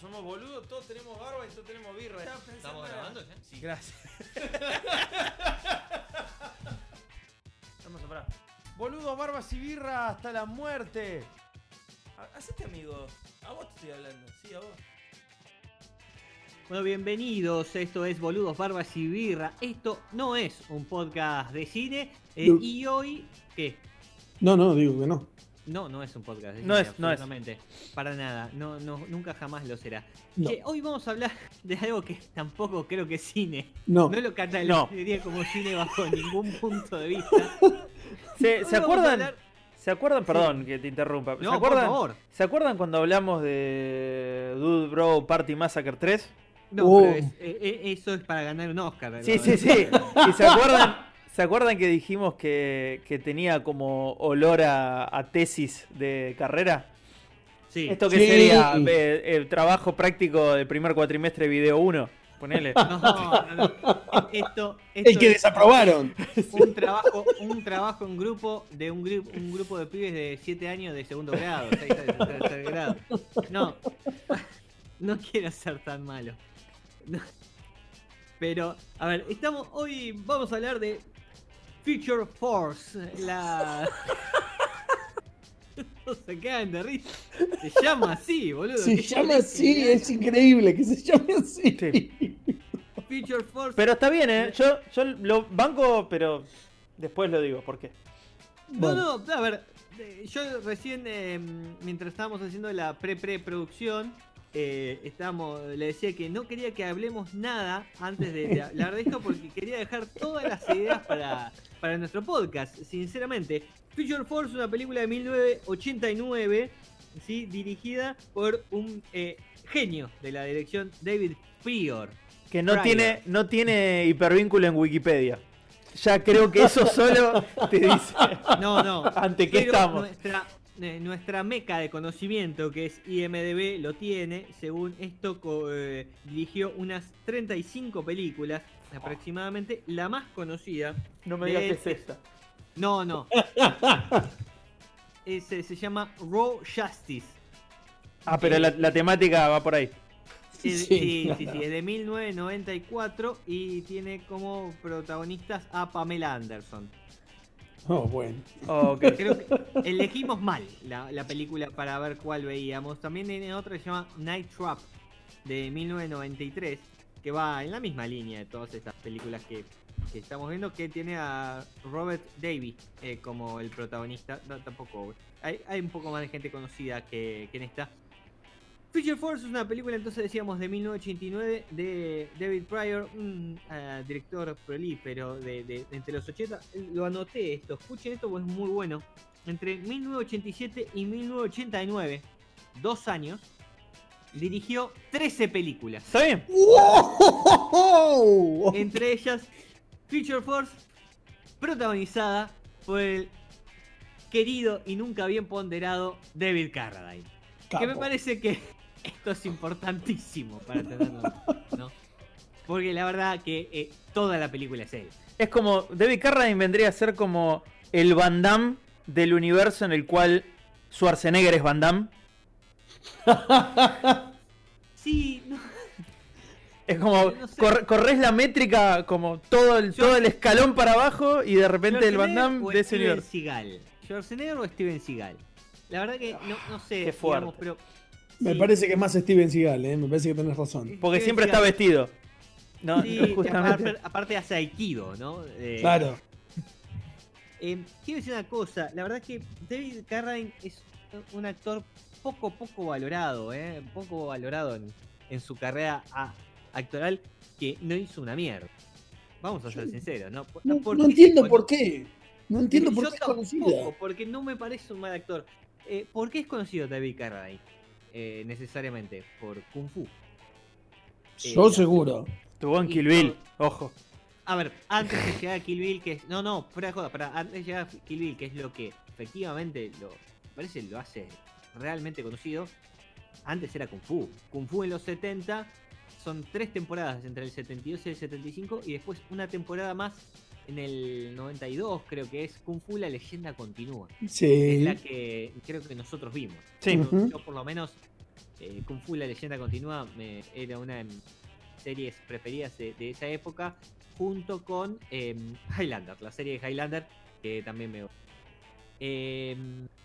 Somos boludos, todos tenemos barba y todos tenemos birra. ¿Estamos grabando ya? Sí. Gracias. Vamos a parar. Boludos, barbas y birra hasta la muerte. Ha- Hacete amigo. A vos te estoy hablando. Sí, a vos. Bueno, bienvenidos. Esto es Boludos, Barbas y Birra. Esto no es un podcast de cine. eh, No. y hoy. ¿Qué? No, no, digo que no. No, no es un podcast cine. No es, no es. Para nada. No, no, nunca jamás lo será. No. Che, hoy vamos a hablar de algo que tampoco creo que es cine. No. No lo catalogaría como cine bajo ningún punto de vista. ¿Se, Hoy ¿se vamos a acuerdan? ¿Se acuerdan? Perdón que te interrumpa. ¿Se No, por acuerdan? favor. ¿Se acuerdan cuando hablamos de Dude Bro Party Massacre 3? No, Oh. pero es- eh, eh, eso es para ganar un Oscar. Sí, sí, sí. ¿Y se acuerdan? ¿Se acuerdan que dijimos que, que tenía como olor a, a tesis de carrera? Sí. ¿Esto qué Sí. sería? Eh, eh, trabajo práctico del primer cuatrimestre video 1. Ponele. No, no, no. Esto, El que es- desaprobaron. un trabajo, un trabajo en grupo de un, grupo un grupo de pibes de 7 años de segundo grado, 6 de tercer grado. No, no quiero ser tan malo. No. Pero, a ver, estamos hoy vamos a hablar de Future Force, la no se caen de risa. Se llama así, boludo. Se ¿Qué llama así, es increíble que se llame así. Sí. Future Force Pero está bien, ¿eh? Yo, yo lo banco, pero después lo digo. ¿Por qué? No, Bueno. no, a ver, eh, yo recién, eh, mientras estábamos haciendo la pre-pre-producción, eh, estábamos, le decía que no quería que hablemos nada antes de, hablar de esto porque quería dejar todas las ideas para, para nuestro podcast, sinceramente. Future Force, una película de 1989, ¿sí? dirigida por un eh, genio de la dirección, David Prior. Que no tiene, no tiene hipervínculo en Wikipedia. Ya creo que eso solo te dice No, no. ante qué estamos. Nuestra, eh, nuestra meca de conocimiento, que es IMDB, lo tiene. Según esto, co- eh, dirigió unas 35 películas aproximadamente. La más conocida. No me digas que es esta. No, no. Ese se llama Raw Justice. Ah, pero la, la temática va por ahí. Es- Sí, sí, sí, sí, es de 1994 y tiene como protagonistas a Pamela Anderson. Oh, bueno. Ok. Creo que elegimos mal la, la película para ver cuál veíamos. También tiene otra que se llama Night Trap de 1993, que va en la misma línea de todas estas películas que, estamos viendo, que tiene a Robert Davy eh, como el protagonista. Tampoco. Hay, hay un poco más de gente conocida que, que en esta. Future Force es una película, entonces decíamos, de 1989 de David Pryor, un eh, director prolífero de, de- de entre los 80. Lo anoté esto, escuchen esto porque es muy bueno. Entre 1987 y 1989, dos años, dirigió 13 películas. ¿Está bien? ¡Wow! Entre ellas, Future Force, protagonizada por el querido y nunca bien ponderado David Carradine. Que me parece que esto es importantísimo para tenerlo, ¿no? Porque la verdad que eh, toda la película es él. Es como. David Carradine vendría a ser como el Van Damme del universo en el cual Schwarzenegger es Van Damme. Sí, no, Es como. No sé. corre- corres la métrica como todo el, todo el escalón para abajo y de repente el Van Damme de ese Steven. Seagal. ¿Schwarzenegger o Steven Seagal? La verdad que no, no sé, Qué fuerte. digamos, pero... Me sí, parece que es más Steven Seagal, ¿eh? Me parece que tenés razón. Porque Steven siempre está vestido. No, Sí, no, justamente. aparte, aparte hace Aikido, ¿no? Eh, Claro. Eh, quiero decir una cosa, la verdad que David Carradine es un actor poco, poco valorado, ¿eh? Poco valorado en, en su carrera a- actoral que no hizo una mierda. Vamos a ser sinceros, ¿no? No, ¿por no qué entiendo por qué. No entiendo por qué es conocida. porque no me parece un mal actor. Eh, ¿Por qué es conocido David Carradine? Eh, necesariamente, por Kung Fu. Yo eh, seguro. Estuvo en Kill Bill, ojo. A ver, antes de llegar a Kill Bill, que es. No, no, fuera de joda, para antes de llegar a Kill Bill, que es lo que efectivamente lo. Parece lo hace realmente conocido. Antes era Kung Fu. Kung Fu en los 70 son tres temporadas entre el 72 y el 75 y después una temporada más en el 92 creo que es Kung Fu la leyenda continúa. Es Sí. la que creo que nosotros vimos. Sí. Yo- por lo menos eh, Kung Fu la leyenda continúa me- era una de mis series preferidas de, de esa época junto con eh, Highlander, la serie de Highlander que también me gusta. Eh,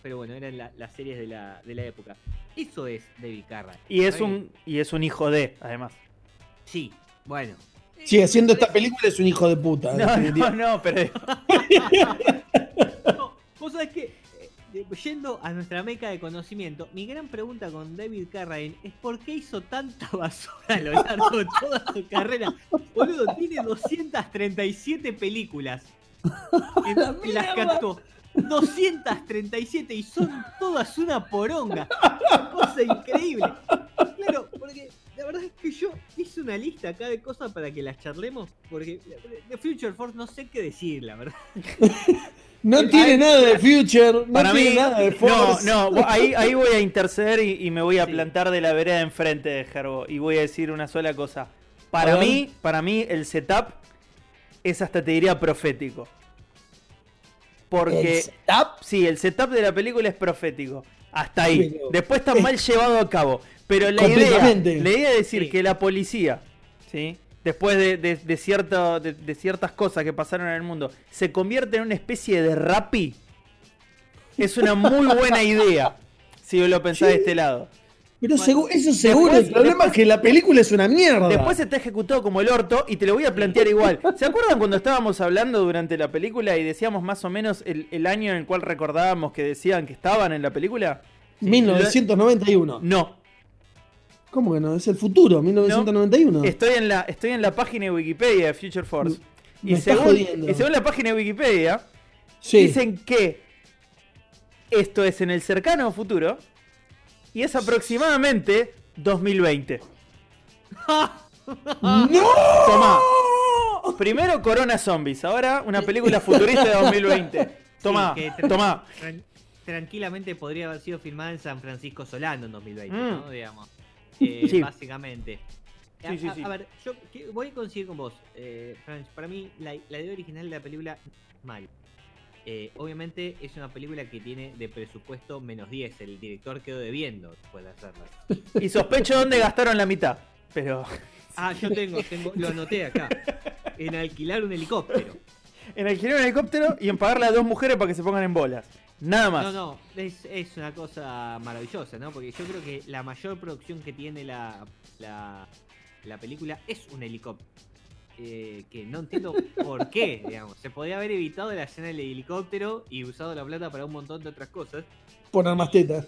pero bueno, eran la- las series de la, de la época. Eso es David Carra. Y es un, y es un hijo de, además. Sí, bueno. Sí, haciendo esta película es un hijo de puta. No, no, no, pero. No, vos sabés que, eh, yendo a nuestra meca de conocimiento, mi gran pregunta con David Carradine es por qué hizo tanta basura a lo largo de toda su carrera. Boludo, tiene 237 películas. Y, La y las cantó. 237 y son todas una poronga. Cosa increíble. Claro, porque verdad es que yo hice una lista acá de cosas para que las charlemos. Porque de Future Force no sé qué decir, la verdad. No tiene nada de Future, no Para tiene mí, nada de no, Force. no, vo- ahí, ahí voy a interceder y, y me voy a Sí. plantar de la vereda enfrente de Gerbo y voy a decir una sola cosa. Para mí, para mí el setup es hasta te diría profético. Porque ¿El setup? sí, el setup de la película es profético. Hasta ahí. Después está mal llevado a cabo. Pero la idea, la idea de decir Sí. que la policía, ¿sí? después de, de- de de- de ciertas cosas que pasaron en el mundo, se convierte en una especie de rapi, es una muy buena idea. Si lo pensás de este lado. Pero segu- eso seguro, Después- el problema es que la película es una mierda. Después está ejecutado como el orto y te lo voy a plantear igual. ¿Se acuerdan cuando estábamos hablando durante la película y decíamos más o menos el, el año en el cual recordábamos que decían que estaban en la película? 1991. No. ¿Cómo que no? Es el futuro, 1991. Estoy en la, estoy en la página de Wikipedia de Future Force. Me Y estás según, jodiendo. y según la página de Wikipedia, sí. dicen que esto es en el cercano futuro y es aproximadamente 2020. ¡No! Tomá. Primero Corona Zombies, ahora una película futurista de 2020. Tomá, Sí, tra- tomá. tran- tranquilamente podría haber sido filmada en San Francisco Solano en 2020, Mm. ¿no? Digamos. Eh, Sí. Básicamente. A, Sí, sí, a- sí. a ver, yo voy a coincidir con vos, eh, Franch. Para mí, la, la idea original de la película, mal. Eh, obviamente es una película que tiene de presupuesto menos 10. El director quedó debiendo después de hacerla. Y sospecho dónde gastaron la mitad. Pero Ah, yo tengo, tengo, lo anoté acá. En alquilar un helicóptero. en alquilar un helicóptero y en pagarle a dos mujeres para que se pongan en bolas. Nada más. No, no, es, es una cosa maravillosa, ¿no? Porque yo creo que la mayor producción que tiene la, la, la película es un helicóptero. Eh, que no entiendo por qué, digamos. Se podía haber evitado la escena del helicóptero y usado la plata para un montón de otras cosas. Poner más tetas.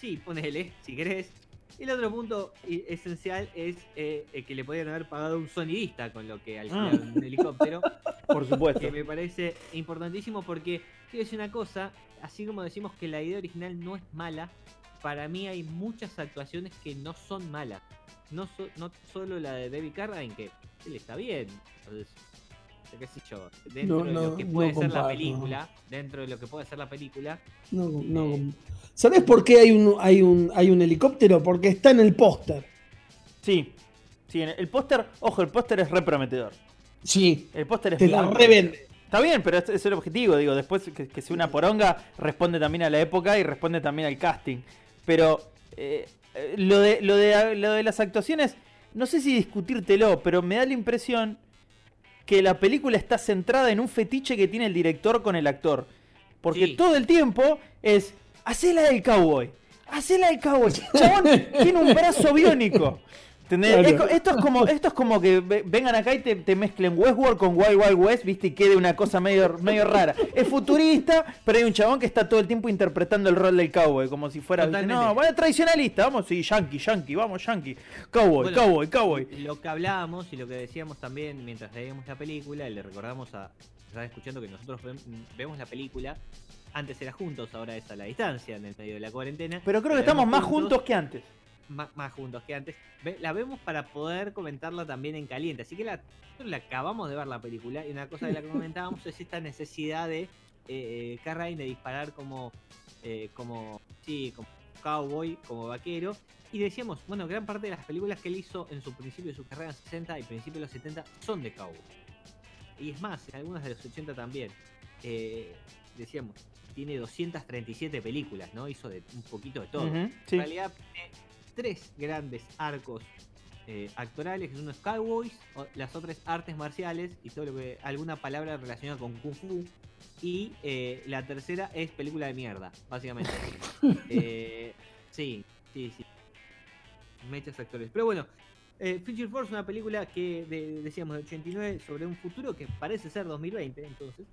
Sí, ponele, si querés. El otro punto esencial es eh, eh, que le podían haber pagado un sonidista con lo que alquilaron un helicóptero. Por supuesto. que me parece importantísimo porque quiero decir una cosa, así como decimos que la idea original no es mala, para mí hay muchas actuaciones que no son malas. No, so- no solo la de David Carradine, que él está bien. Entonces, qué sé yo, dentro No, de lo que no puede ser la película, dentro de lo que puede ser la película, No, no. ¿Sabes por qué hay un, hay, un, hay un helicóptero? Porque está en el póster. Sí. Sí, en el póster, ojo, el póster es re prometedor. Sí, El póster es te la revende. Está bien, pero ese es el objetivo, digo, después que, que sea una poronga responde también a la época y responde también al casting. Pero eh, eh, lo, de, lo, de, lo de las actuaciones, no sé si discutírtelo, pero me da la impresión que la película está centrada en un fetiche que tiene el director con el actor. Porque Sí. todo el tiempo es, hacela del cowboy, hacela del cowboy. Chabón tiene un brazo biónico. Esto, es como, esto es como que ve- vengan acá y te, te mezclen Westworld con Wild Wild West, viste, y quede una cosa medio, medio rara. Es futurista, pero hay un chabón que está todo el tiempo interpretando el rol del cowboy, como si fuera, ¿viste? No, bueno, tradicionalista, vamos, sí, yankee, yankee, vamos, yankee. Cowboy, Bueno, cowboy, cowboy. Lo que hablábamos y lo que decíamos también mientras veíamos la película, y le recordamos a están escuchando que nosotros ve- vemos la película, antes era juntos, ahora es a la distancia, en el medio de la cuarentena. Pero creo que estamos más juntos que antes. Más, más juntos que antes. La vemos para poder comentarla también en caliente. Así que la, la acabamos de ver la película. Y una cosa de la que comentábamos es esta necesidad de eh, Carradine de disparar como, eh, como, sí, como cowboy, como vaquero. Y decíamos, bueno, gran parte de las películas que él hizo en su principio de su carrera en 60 y principio de los 70 son de cowboy. Y es más, en algunas de los 80 también. Eh, decíamos, tiene 237 películas, ¿no? Hizo de, un poquito de todo. Sí. En realidad, tiene tres grandes arcos eh, actorales, que son los cowboys, las otras artes marciales y todo lo que alguna palabra relacionada con kung fu. Y eh, la tercera es película de mierda, básicamente. Eh, sí, sí, sí. Mechas actores. Pero bueno, eh, Future Force es una película que de- decíamos de 89 sobre un futuro que parece ser 2020, entonces.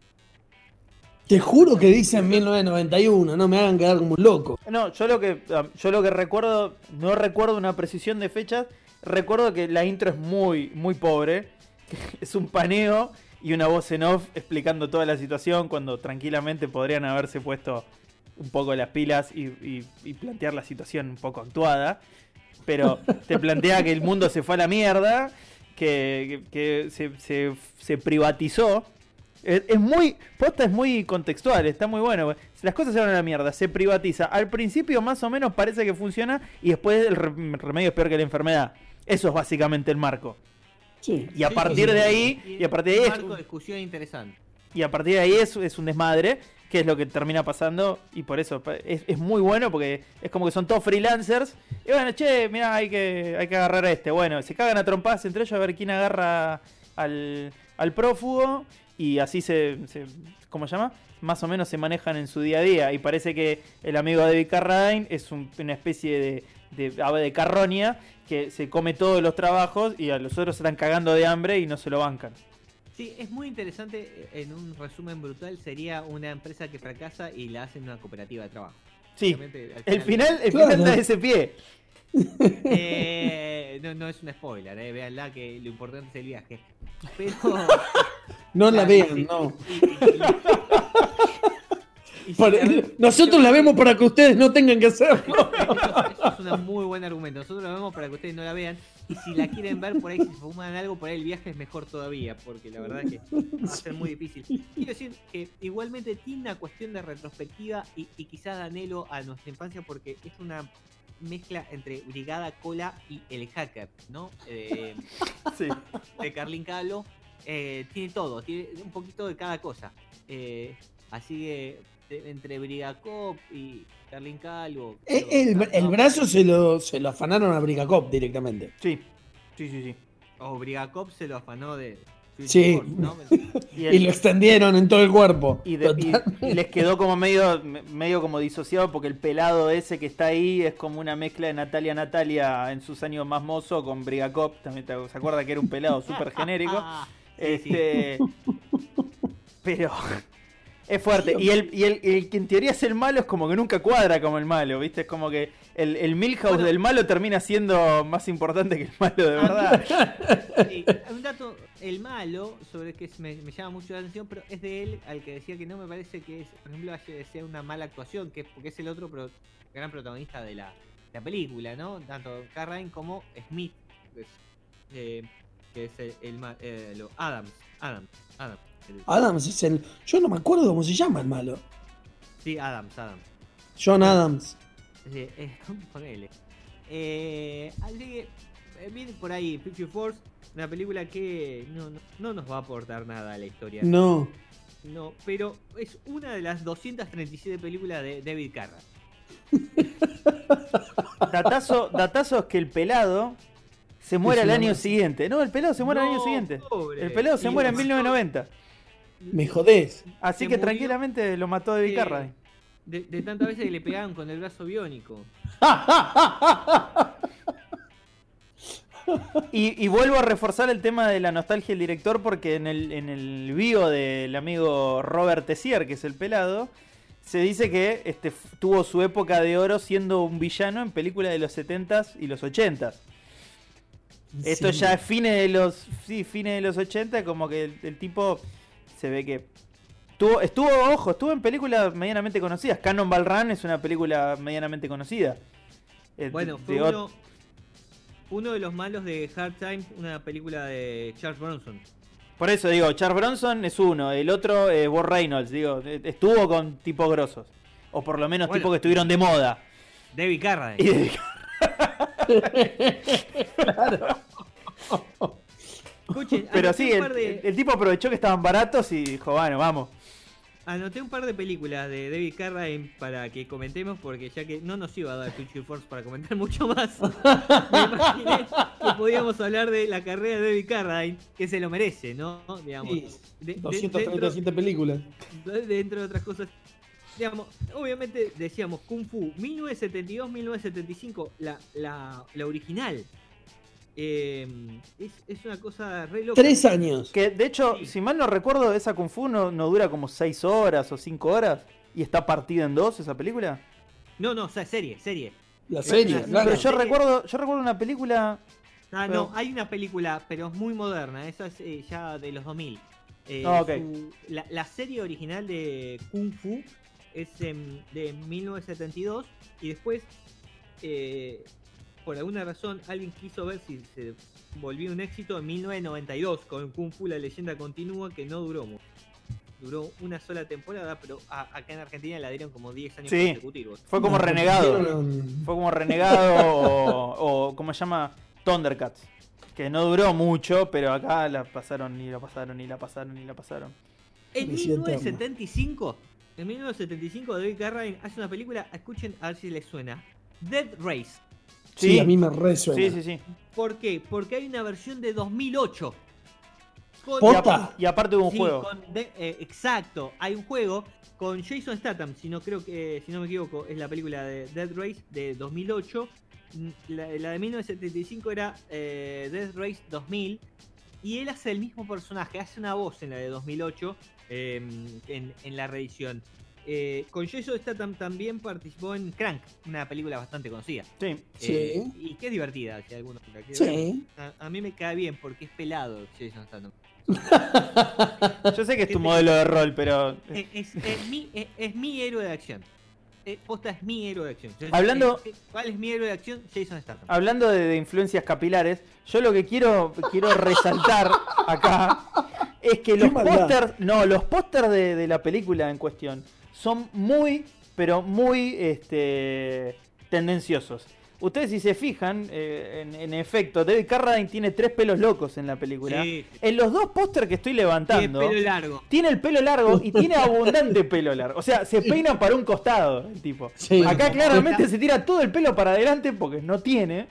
Te juro que dicen 1991, no me hagan quedar como un loco. No, yo lo que yo lo que recuerdo, no recuerdo una precisión de fechas, recuerdo que la intro es muy, muy pobre. Es un paneo y una voz en off explicando toda la situación cuando tranquilamente podrían haberse puesto un poco las pilas y, y- y plantear la situación un poco actuada. Pero te plantea que el mundo se fue a la mierda, que, se- se privatizó. Es, es muy. Posta es muy contextual, está muy bueno. Las cosas se van a la mierda, se privatiza. Al principio, más o menos, parece que funciona y después el re- remedio es peor que la enfermedad. Eso es básicamente el marco. Sí. Y a Sí, partir sí, de sí. ahí, y a partir de ahí, un es, marco de discusión interesante. y a partir de ahí es, es un desmadre, que es lo que termina pasando. Y por eso es, es muy bueno porque es como que son todos freelancers. Y bueno, che, mira, hay que, hay que agarrar a este. Bueno, se cagan a trompadas entre ellos a ver quién agarra al, al prófugo. Y así se, se. ¿Cómo se llama? Más o menos se manejan en su día a día. Y parece que el amigo de David Carradine es un- una especie de, de ave de carroña que se come todos los trabajos y a los otros se están cagando de hambre y no se lo bancan. Sí, es muy interesante. eh, En un resumen brutal, sería una empresa que fracasa y la hacen una cooperativa de trabajo. Sí, el final, el Claro. final da ese pie. Eh, no, no es un spoiler, eh, véanla que lo importante es el viaje. Pero. No la vean, sí, no. y- y- y- nosotros la vemos para que ustedes no tengan que hacerlo. Eso, es un muy buen argumento. Nosotros la vemos para que ustedes no la vean. Y si la quieren ver por ahí, si fuman algo por ahí, el viaje es mejor todavía. Porque la verdad es que va a ser muy difícil. Quiero decir que igualmente tiene una cuestión de retrospectiva y, y quizás de anhelo a nuestra infancia porque es una mezcla entre Brigada Cola y el hacker, ¿no? Eh, Sí. de Carlin Calo. eh, tiene todo, tiene un poquito de cada cosa. Eh, así que entre Brigacop y Carlin Calvo. El, el brazo se lo, se lo afanaron a Brigacop directamente. Sí, sí, sí, sí. O Brigacop se lo afanó de. Sí. Y, el- Y lo extendieron en todo el cuerpo. y de- y- Total. y les quedó como medio, me- medio como disociado porque el pelado ese que está ahí es como una mezcla de Natalia Natalia en sus años más mozo con Brigacop. También te- se acuerda que era un pelado súper genérico. Este, pero es fuerte. Y, el, y el, el que en teoría es el malo es como que nunca cuadra como el malo, ¿viste? Es como que el, el Milhouse Bueno. del malo termina siendo más importante que el malo de verdad. Sí, un dato, el malo, sobre que me, me llama mucho la atención, pero es de él al que decía que no me parece que es, por ejemplo, sea una mala actuación, que es porque es el otro pro- gran protagonista de la, la película, ¿no? Tanto Carradine como Smith, que es, eh, que es el, el eh, lo- Adams, Adams, Adams. el- Adams es el. Yo no me acuerdo cómo se llama el malo. sí, Adams, Adams. John Adams. Sí, eh, ponele. Eh, así que eh, viene por ahí Future Force, una película que no, no, no nos va a aportar nada a la historia. No. No, pero es una de las 237 películas de David Carra. Datazo, datazo es que el pelado se muere al año siguiente. No, el pelado se muere al año No, siguiente. pobre. El pelado se Y muere en mató- 1990. Me jodés. Así que murió. tranquilamente lo mató David. De, de tantas veces que le pegaban con el brazo biónico. Y, y vuelvo a reforzar el tema de la nostalgia del director porque en el, en el bio del amigo Robert Tessier, que es el pelado, se dice que este, tuvo su época de oro siendo un villano en películas de los 70s y los 80s. Esto Sí. ya es fines de los sí, fines de los 80, como que el, el tipo se ve que tuvo, estuvo, ojo, estuvo en películas medianamente conocidas. Cannonball Run es una película medianamente conocida. eh, Bueno, fue uno, uno de los malos de Hard Times, una película de Charles Bronson. Por eso digo, Charles Bronson es uno, el otro es Bob Reynolds, digo, eh, estuvo con tipos grosos. O por lo menos Bueno. tipos que estuvieron de moda. David Y Carradine. de- Escuchen, pero sí, el, de- el tipo aprovechó que estaban baratos y dijo, bueno, vamos. Anoté un par de películas de David Carradine para que comentemos, porque ya que no nos iba a dar Twitch Force para comentar mucho más, me imaginé que podíamos hablar de la carrera de David Carradine, que se lo merece, ¿no? Digamos, Sí, de- de- 237 películas. dentro, dentro de otras cosas. Digamos, obviamente decíamos Kung Fu 1972-1975, la, la, la original. Eh, es, es una cosa re loca. Tres años. Que de hecho, Sí. si mal no recuerdo, esa Kung Fu no, no dura como 6 horas o 5 horas. Y está partida en dos esa película. No, no, o sea, serie, serie. La serie, Pero claro. Pero yo recuerdo, yo recuerdo una película. Ah, Pero- no, hay una película, pero es muy moderna, esa es eh, ya de los 2000. Eh, Ah, ok. su- la, la serie original de Kung Fu es de 1972 y después, eh, por alguna razón, alguien quiso ver si se volvió un éxito en 1992 con Kung Fu La leyenda continúa, que no duró mucho. Duró una sola temporada, pero a- acá en Argentina la dieron como 10 años Sí. consecutivos. Fue como No, renegado. Fue como renegado o, o ¿cómo se llama? Thundercats. Que no duró mucho, pero acá la pasaron y la pasaron y la pasaron y la pasaron. En Policía eterna. 1975, en 1975 David Carradine hace una película, escuchen a ver si les suena. Dead Race. Sí, Sí. a mí me resuena. Sí, sí, sí. ¿Por qué? Porque hay una versión de 2008. Con- Por- Y, Posta. apa- y aparte hubo un Sí, juego. con de- eh, exacto, hay un juego con Jason Statham, si no creo que, si no me equivoco, es la película de Dead Race de 2008. Mm, La, la de 1975 era eh, Dead Race 2000 y él hace el mismo personaje, hace una voz en la de 2008 eh, en, en la reedición. Eh, con Jason Statham también participó en Crank, una película bastante conocida. Sí. Sí. Eh, y que es divertida, si alguno la. Sí. A, a mí me cae bien porque es pelado Jason Statham. Yo sé que es tu modelo de rol, pero. Es, es- es mi, es, es mi héroe de acción. Eh, posta es mi héroe de acción. Yo- Hablando- eh, eh, ¿Cuál es mi héroe de acción? Jason Statham. Hablando de, de influencias capilares, yo lo que quiero, quiero resaltar acá es que Qué los pósters, no, los pósters de, de la película en cuestión son muy, pero muy este, tendenciosos. Ustedes si se fijan, eh, en, en efecto, David Carradine tiene tres pelos locos en la película. Sí, En los dos pósters que estoy tiene levantando, pelo largo. tiene el pelo largo y tiene abundante pelo largo. O sea, se peina para un costado el tipo. Sí. Acá claramente se tira todo el pelo para adelante porque no tiene.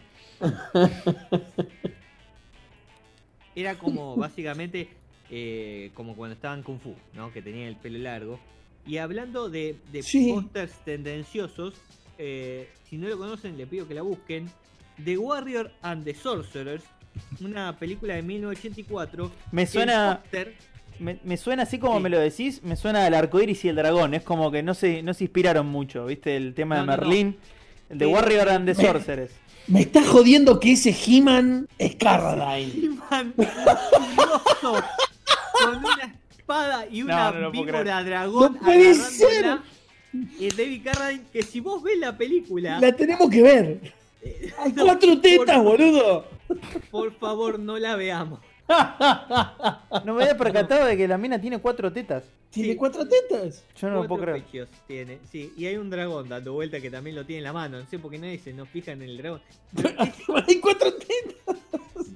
Era como básicamente eh, como cuando estaban Kung Fu, ¿no? Que tenían el pelo largo. Y hablando de, de Sí. pósters tendenciosos, eh, si no lo conocen, le pido que la busquen. The Warrior and the Sorcerers, una película de 1984. Me suena- Me, me suena así como Sí. me lo decís, me suena al arcoiris y el dragón. Es como que no se, no se inspiraron mucho, ¿viste? El tema No, de no, no. Merlín. El de Pero- Warrior and the Me- Sorcerers. Me está jodiendo que ese He-Man es Carradine. He-Man con una espada y una No, no víbora dragón No puede agarrándola. Y David Carradine, que si vos ves la película, La tenemos que ver. Hay no, cuatro tetas, por, boludo. por favor, no la veamos. No me había percatado de que la mina tiene cuatro tetas. ¿Tiene Sí. cuatro tetas? Yo no lo puedo creer. pechos tiene, sí. Y hay un dragón dando vuelta que también lo tiene en la mano. No sé por qué nadie se nos fija en el dragón. Hay cuatro tetas.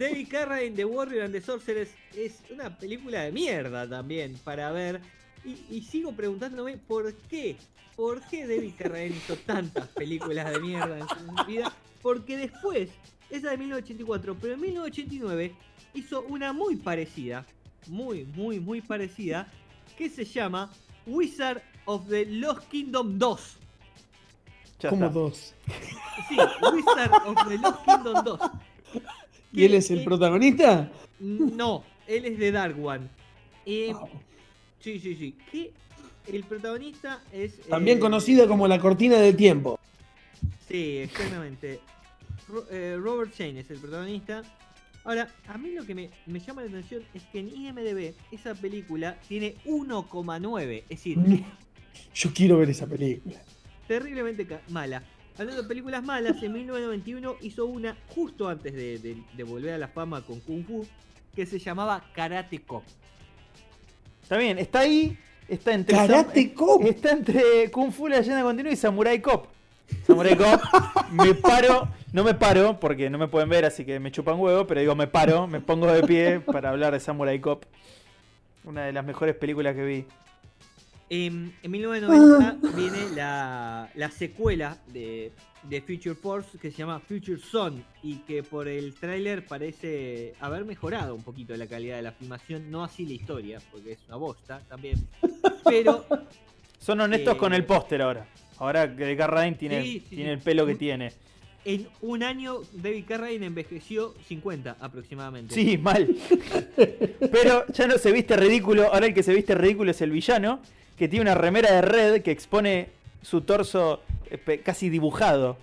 David Carradine, The Warrior and the Sorceress es una película de mierda también para ver. Y, y sigo preguntándome por qué. ¿Por qué David Carradine hizo tantas películas de mierda en su vida? Porque después, esa de 1984, pero en 1989 hizo una muy parecida. Muy, muy, muy parecida. Que se llama Wizard of the Lost Kingdom 2. Ya Como está. dos. Sí, Wizard of the Lost Kingdom 2. ¿Y él es el Que- protagonista? No, él es de Dark One. Eh, Wow. Sí, sí, sí. Que el protagonista es. También eh, conocida como la cortina del tiempo. Sí, exactamente. Ro- eh, Robert Shane es el protagonista. Ahora, a mí lo que me, me llama la atención es que en IMDB esa película tiene 1,9. Es decir, Yo quiero ver esa película. terriblemente mala. Hablando de películas malas, en 1991 hizo una justo antes de, de- de volver a la fama con Kung Fu, que se llamaba Karate Cop. Está bien, está ahí, está entre Karate Sam- Cop. Está entre Kung Fu la leyenda continua y Samurai Cop. Samurai Cop, me paro, no me paro porque no me pueden ver, así que me chupan huevo, pero digo me paro, me pongo de pie para hablar de Samurai Cop. Una de las mejores películas que vi. En, en 1990 viene la, la secuela de, de Future Force que se llama Future Son y que por el tráiler parece haber mejorado un poquito la calidad de la filmación, no así la historia, porque es una bosta también. Pero Son honestos Eh, con el póster ahora. Ahora que Carradine tiene, Sí, sí, tiene sí. el pelo que tiene. en un año David Carradine envejeció 50 aproximadamente. Sí, mal. Pero ya no se viste ridículo. Ahora el que se viste ridículo es el villano, que tiene una remera de red que expone su torso eh, casi dibujado.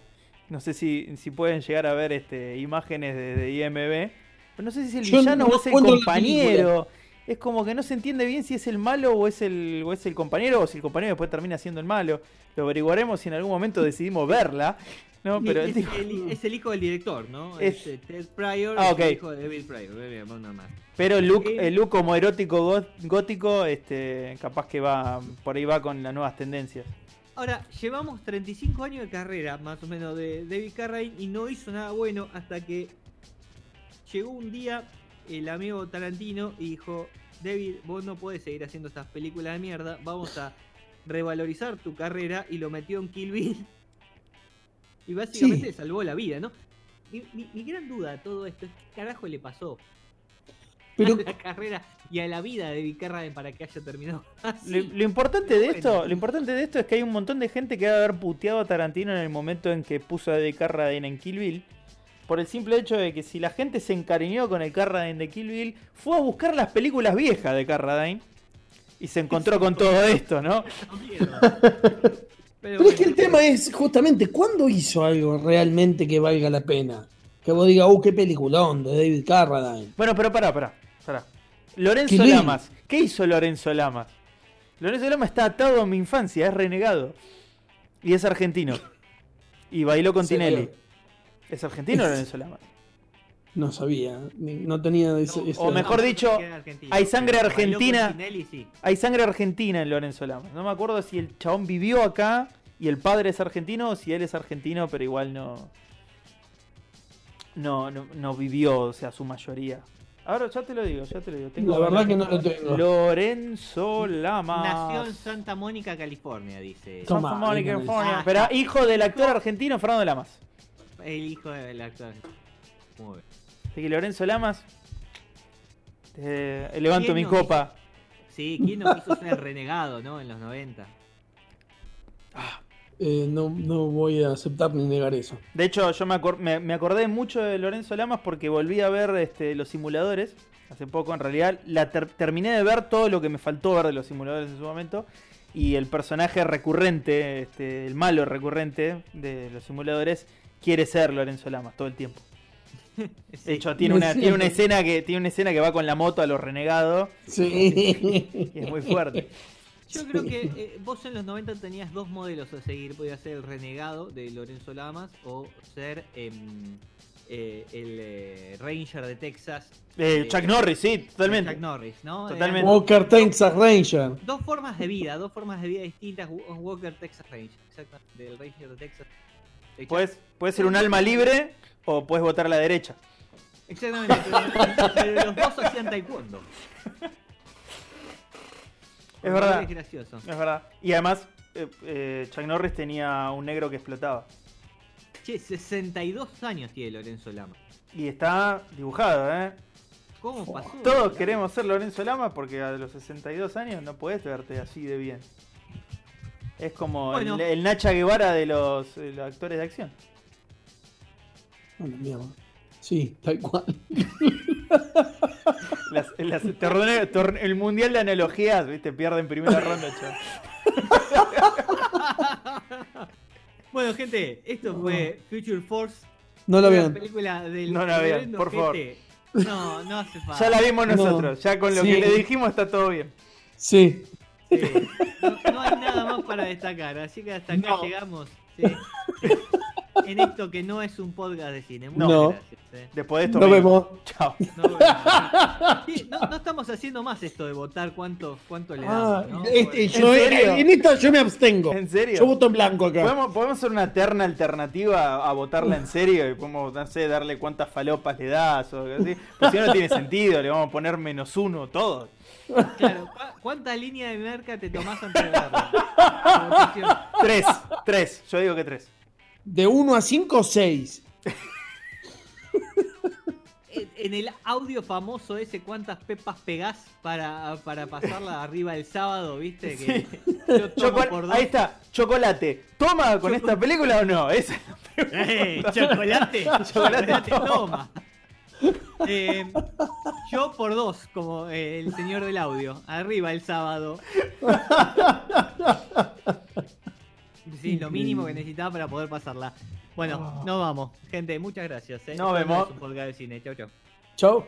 No sé si, si pueden llegar a ver este, imágenes de, de IMB. Pero no sé si es el Yo villano no o es el compañero. Es como que no se entiende bien si es el malo o es el, o es el compañero o si el compañero después termina siendo el malo. Lo averiguaremos si en algún momento decidimos verla. ¿No? Pero es, el, es el hijo del director, ¿no? Es- Es, eh, Ted Pryor, Ah, es el hijo de David Pryor. nada más. Pero el look, Eh. el look como erótico gó- gótico, este, capaz que va por ahí va con las nuevas tendencias. Ahora, llevamos 35 años de carrera, más o menos, de David Carradine y no hizo nada bueno hasta que llegó un día el amigo Tarantino y dijo, David, vos no podés seguir haciendo estas películas de mierda, vamos a revalorizar tu carrera y lo metió en Kill Bill. Y básicamente Sí. le salvó la vida, ¿no? Mi, mi- mi gran duda de todo esto es qué carajo le pasó Pero a la carrera y a la vida de David Carradine para que haya terminado así. Lo, lo importante pero de bueno. esto, lo importante de esto es que hay un montón de gente que va a haber puteado a Tarantino en el momento en que puso a David Carradine en Kill Bill. Por el simple hecho de que si la gente se encariñó con el Carradine de Kill Bill, fue a buscar las películas viejas de Carradine y se encontró con todo esto, ¿no? Pero, Pero es que el tema es justamente cuándo hizo algo realmente que valga la pena. Que vos digas, uh, qué peliculón de David Carradine. Bueno, pero pará, pará, pará. Lorenzo. Lamas. ¿Qué hizo Lorenzo Lamas? Lorenzo Lamas está atado a mi infancia, es renegado. Y es argentino. Y bailó con. Tinelli. ¿Es argentino Lorenzo Lamas? No sabía, no tenía eso. No, eso- o mejor dicho, hay sangre argentina. Tinelli, sí. Hay sangre argentina en Lorenzo Lamas. No me acuerdo si el chabón vivió acá y el padre es argentino o si él es argentino, pero igual no. No, no, no vivió, o sea, su mayoría. Ahora ya te lo digo, ya te lo digo. Tengo La verdad que no lo tengo. Lorenzo Lamas. Nació en Santa Mónica, California, dice. Toma, Santa Mónica, California. Ah, Pero está. hijo del actor argentino Fernando Lamas. El hijo del actor. Muy bien. Así que Lorenzo Lamas. levanto ¿Quién mi no copa. Sí, ¿quién no quiso ser renegado, no? En los 90. Eh, no, no voy a aceptar ni negar eso. De hecho, yo me, acor- me- me acordé mucho de Lorenzo Lamas porque volví a ver este, los simuladores hace poco. En realidad, la ter- terminé de ver todo lo que me faltó ver de los simuladores en su momento. Y el personaje recurrente, este, el malo recurrente de los simuladores, quiere ser Lorenzo Lamas todo el tiempo. De hecho, tiene una, tiene una escena que tiene una escena que va con la moto a los renegados Sí. y es muy fuerte. Yo creo que eh, vos en los 90 tenías dos modelos a seguir. Podías ser el renegado de Lorenzo Lamas o ser em, eh, el eh, Ranger de Texas. Eh, de- Chuck Norris, sí, totalmente. Chuck Norris, ¿no? Totalmente. Walker Texas Ranger. Dos formas de vida, dos formas de vida distintas. Wa- Walker Texas Ranger, exacto. Del Ranger de Texas. Puedes, puedes ser un alma libre o puedes votar a la derecha. Exactamente, pero, pero los dos hacían taekwondo. Es verdad. Es gracioso. Es verdad. Y además, eh, eh, Chuck Norris tenía un negro que explotaba. Che, 62 años tiene Lorenzo Lama. Y está dibujado, ¿eh? ¿Cómo pasó? Todos queremos ser Lorenzo Lama porque a los 62 años no podés verte así de bien. Es como Bueno. el, el Nacha Guevara de los, de los actores de acción. Bueno, mierda. Sí, tal cual. Las- las el mundial de analogías, ¿viste? Pierde en primera ronda, chaval. Bueno, gente, esto fue Future Force. No lo vean. película del No la vean, por favor. No, no hace falta. Ya la vimos No. nosotros. Ya con lo Sí. que le dijimos está todo bien. Sí. Sí. No, no hay nada más para destacar, así que hasta acá No. llegamos. Sí. en esto que no es un podcast de cine. Muchas No. gracias. eh. Después de esto. Nos vemos. Chao. No, bueno, sí, no, no estamos haciendo más esto de votar cuánto, cuánto le Ah, damos. ¿no? este, Porque- yo, ¿En serio? en esta yo me abstengo. ¿En serio? Yo voto en blanco acá. ¿Podemos, podemos hacer una terna alternativa a, a votarla en serio y podemos, no sé, darle cuántas falopas le das o algo así. Pues si no, no tiene sentido, le vamos a poner menos uno todos. Claro, ¿cu- ¿cuántas líneas de merca te tomás antes de verla? Tres, tres, yo digo que tres. De 1 a 5, 6. En- En el audio famoso ese, ¿cuántas pepas pegás para, para pasarla arriba el sábado, viste? Que yo tomo Chocol- por dos. Ahí está, chocolate. ¿Toma con esta película o no? Esa es la ¡Eh! chocolate, chocolate, toma. Eh, yo por dos, como eh, el señor del audio, arriba el sábado. Sí, lo mínimo que necesitaba para poder pasarla. Bueno, nos vamos. Gente, muchas gracias. ¿eh? Nos vemos. un de cine. Chau, chau. Chau.